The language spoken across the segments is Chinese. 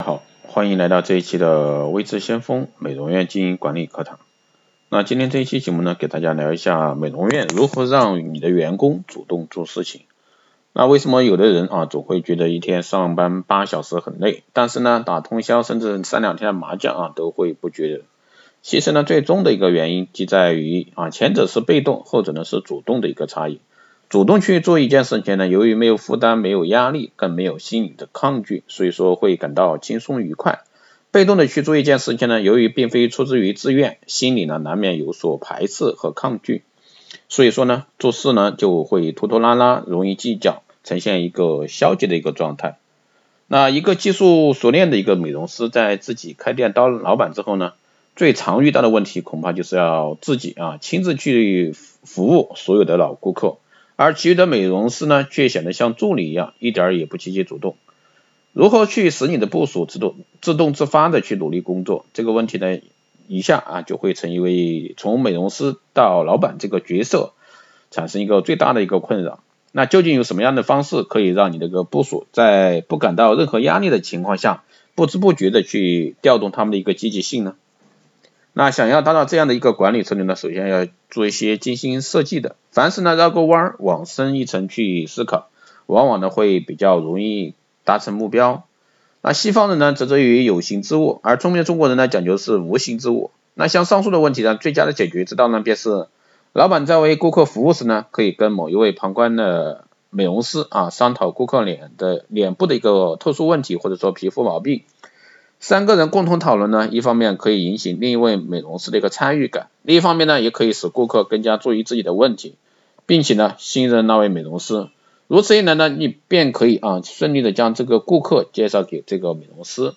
好，欢迎来到这一期的微知先锋美容院经营管理课堂。那今天这一期节目呢，给大家聊一下美容院如何让你的员工主动做事情。那为什么有的人啊总会觉得一天上班八小时很累，但是呢打通宵甚至三两天的麻将啊都会不觉得？其实呢最终的一个原因即在于啊前者是被动，后者呢是主动的一个差异。主动去做一件事情呢，由于没有负担、没有压力，更没有心理的抗拒，所以说会感到轻松愉快。被动的去做一件事情呢，由于并非出自于自愿，心里呢难免有所排斥和抗拒，所以说呢做事呢就会拖拖拉拉，容易计较，呈现一个消极的一个状态。那一个技术熟练的一个美容师，在自己开店当老板之后呢，最常遇到的问题恐怕就是要自己啊亲自去服务所有的老顾客。而其余的美容师呢，却显得像助理一样，一点也不积极主动。如何去使你的部署自动自动自发的去努力工作？这个问题呢，一下啊就会成为从美容师到老板这个角色产生一个最大的一个困扰。那究竟有什么样的方式可以让你这个部署在不感到任何压力的情况下，不知不觉的去调动他们的一个积极性呢？那想要达到这样的一个管理策略呢，首先要做一些精心设计的，凡事呢绕个弯儿，往深一层去思考，往往呢会比较容易达成目标。那西方人呢执着于有形之物，而聪明的中国人呢讲究是无形之物。那像上述的问题呢，最佳的解决之道呢，便是老板在为顾客服务时呢，可以跟某一位旁观的美容师啊商讨顾客脸的脸部的一个特殊问题，或者说皮肤毛病。三个人共同讨论呢，一方面可以引起另一位美容师的一个参与感，另一方面呢，也可以使顾客更加注意自己的问题，并且呢，信任那位美容师。如此一来呢，你便可以啊，顺利的将这个顾客介绍给这个美容师。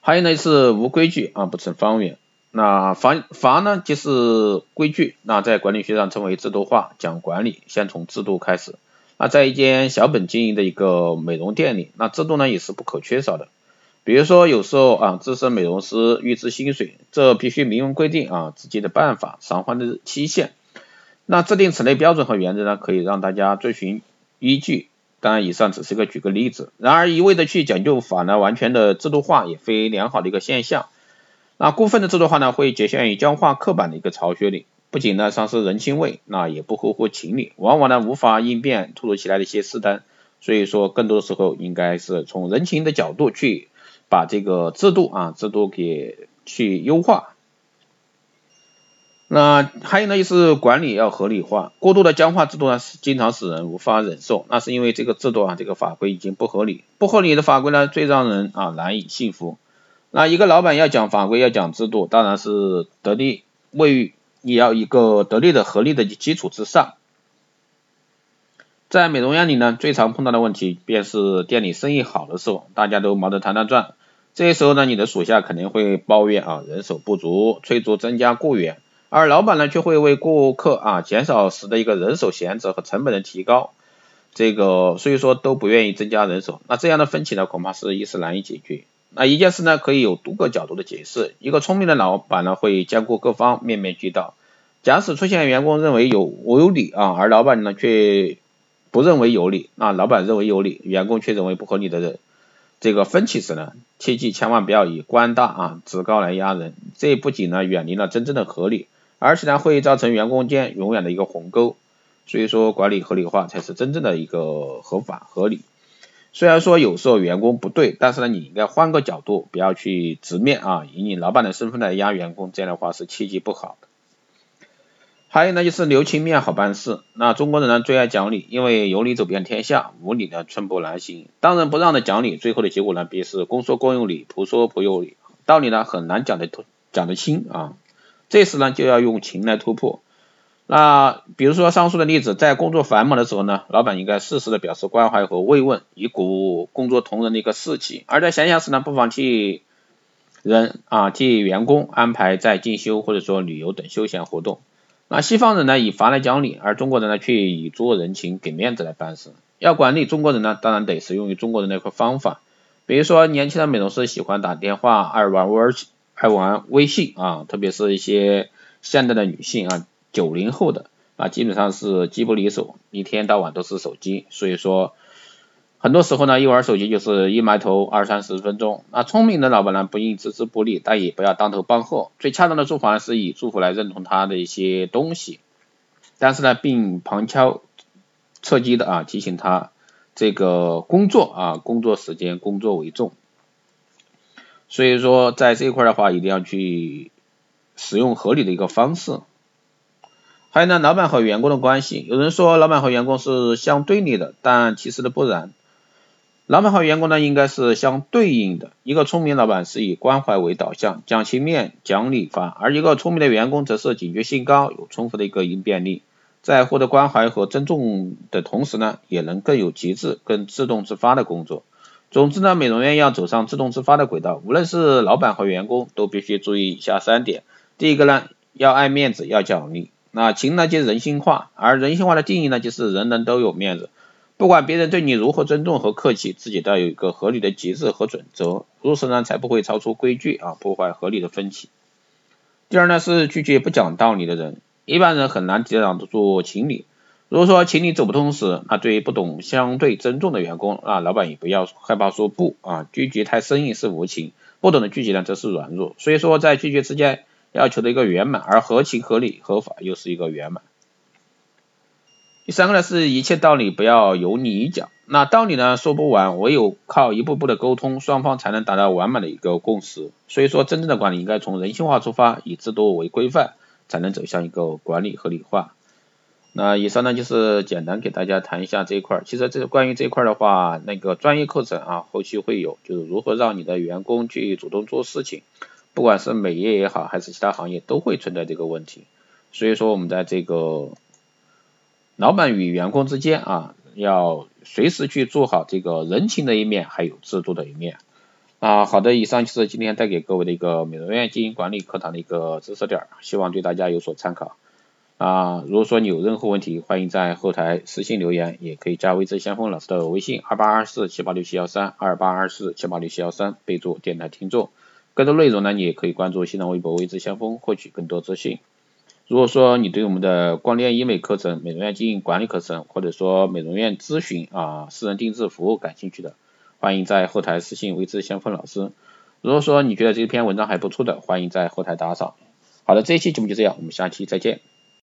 还有呢是无规矩啊不成方圆。那法法呢即是规矩，那在管理学上称为制度化。讲管理，先从制度开始。那在一间小本经营的一个美容店里，那制度呢也是不可缺少的。比如说有时候啊，资深美容师预支薪水，这必须明文规定啊自己的办法、偿还的期限。那制定此类标准和原则呢，可以让大家遵循依据。当然，以上只是个举个例子。然而，一味的去讲究法呢，完全的制度化也非良好的一个现象。那过分的制度化呢，会局限于僵化刻板的一个巢穴里。不仅呢丧失人情味，那也不合乎情理，往往呢无法应变突如其来的一些事端。所以说，更多的时候应该是从人情的角度去把这个制度啊制度给去优化。那还有呢，就是管理要合理化，过度的僵化制度呢，经常使人无法忍受。那是因为这个制度啊，这个法规已经不合理，不合理的法规呢，最让人啊难以信服。那一个老板要讲法规，要讲制度，当然是得力位你。要一个得力的、合力的基础之上。在美容院里呢，最常碰到的问题便是店里生意好的时候，大家都忙得团团转。这时候呢，你的属下肯定会抱怨啊，人手不足，催促增加雇员，而老板呢，却会为顾客啊减少时的一个人手闲置和成本的提高。这个所以说都不愿意增加人手，那这样的分歧呢，恐怕是一时难以解决。那一件事呢，可以有多个角度的解释。一个聪明的老板呢，会兼顾各方，面面俱到。假使出现员工认为有我有理啊，而老板呢却不认为有理，那老板认为有理，员工却认为不合理的人这个分歧时呢，切记千万不要以官大啊职高来压人。这不仅呢远离了真正的合理，而且呢会造成员工间永远的一个鸿沟。所以说，管理合理化才是真正的一个合法合理。虽然说有时候员工不对，但是呢，你应该换个角度，不要去直面啊，以你老板的身份来压员工，这样的话是切记不好的。还有呢，就是留情面好办事。那中国人呢最爱讲理，因为有理走遍天下，无理呢寸步难行。当仁不让的讲理，最后的结果呢，必是公说公有理，婆说婆有理，道理呢很难讲得讲得清啊。这时呢，就要用情来突破。那比如说上述的例子，在工作繁忙的时候呢，老板应该适时的表示关怀和慰问，以鼓舞工作同仁的一个士气；而在闲暇时呢，不妨替人啊替员工安排在进修或者说旅游等休闲活动。那西方人呢以法来讲理，而中国人呢却以做人情给面子来办事。要管理中国人呢，当然得使用于中国人的一个方法。比如说年轻的美容师喜欢打电话、爱玩微爱玩微信啊，特别是一些现代的女性啊。九零后的啊，基本上是机不离手，一天到晚都是手机，所以说，很多时候呢，一玩手机就是一埋头二三十分钟。那聪明的老板呢，不应置之不理，但也不要当头棒喝。最恰当的做法是以祝福来认同他的一些东西，但是呢，并旁敲侧击的啊提醒他这个工作啊工作时间工作为重。所以说，在这一块的话，一定要去使用合理的一个方式。还有呢，老板和员工的关系，有人说老板和员工是相对立的，但其实呢不然。老板和员工呢应该是相对应的。一个聪明老板是以关怀为导向，讲情面，讲理法；而一个聪明的员工则是警觉性高，有充分的一个应变力，在获得关怀和尊重的同时呢，也能更有节制、更自动自发的工作。总之呢，美容院要走上自动自发的轨道，无论是老板和员工都必须注意以下三点。第一个呢，要爱面子，要讲理。那情呢，就是人性化，而人性化的定义呢，就是人人都有面子，不管别人对你如何尊重和客气，自己都要有一个合理的节制和准则，如此呢，才不会超出规矩啊，破坏合理的分歧。第二呢，是拒绝不讲道理的人，一般人很难抵挡得住情理。如果说情理走不通时，那对于不懂相对尊重的员工那，老板也不要害怕说不啊，拒绝太生硬是无情，不懂得拒绝呢则是软弱。所以说在拒绝之间要求的一个圆满，而合情合理合法又是一个圆满。第三个呢是一切道理不要由你讲，那道理呢说不完，唯有靠一步步的沟通，双方才能达到完满的一个共识。所以说真正的管理应该从人性化出发，以制度为规范，才能走向一个管理合理化。那以上呢就是简单给大家谈一下这一块儿。其实这关于这一块儿的话，那个专业课程啊，后期会有，就是如何让你的员工去主动做事情，不管是美业也好，还是其他行业，都会存在这个问题。所以说我们在这个老板与员工之间啊，要随时去做好这个人情的一面，还有制度的一面。啊，好的，以上就是今天带给各位的一个美容院经营管理课堂的一个知识点，希望对大家有所参考。啊，如果说你有任何问题，欢迎在后台私信留言，也可以加微知先锋老师的微信二八二四七八六七幺三二八二四七八六七幺三，备注电台听众。更多内容呢，你也可以关注新浪微博微之先锋，获取更多资讯。如果说你对我们的光电医美课程、美容院经营管理课程，或者说美容院咨询啊、私人定制服务感兴趣的，欢迎在后台私信微之先锋老师。如果说你觉得这篇文章还不错的，欢迎在后台打赏。好的，这一期节目就这样，我们下期再见。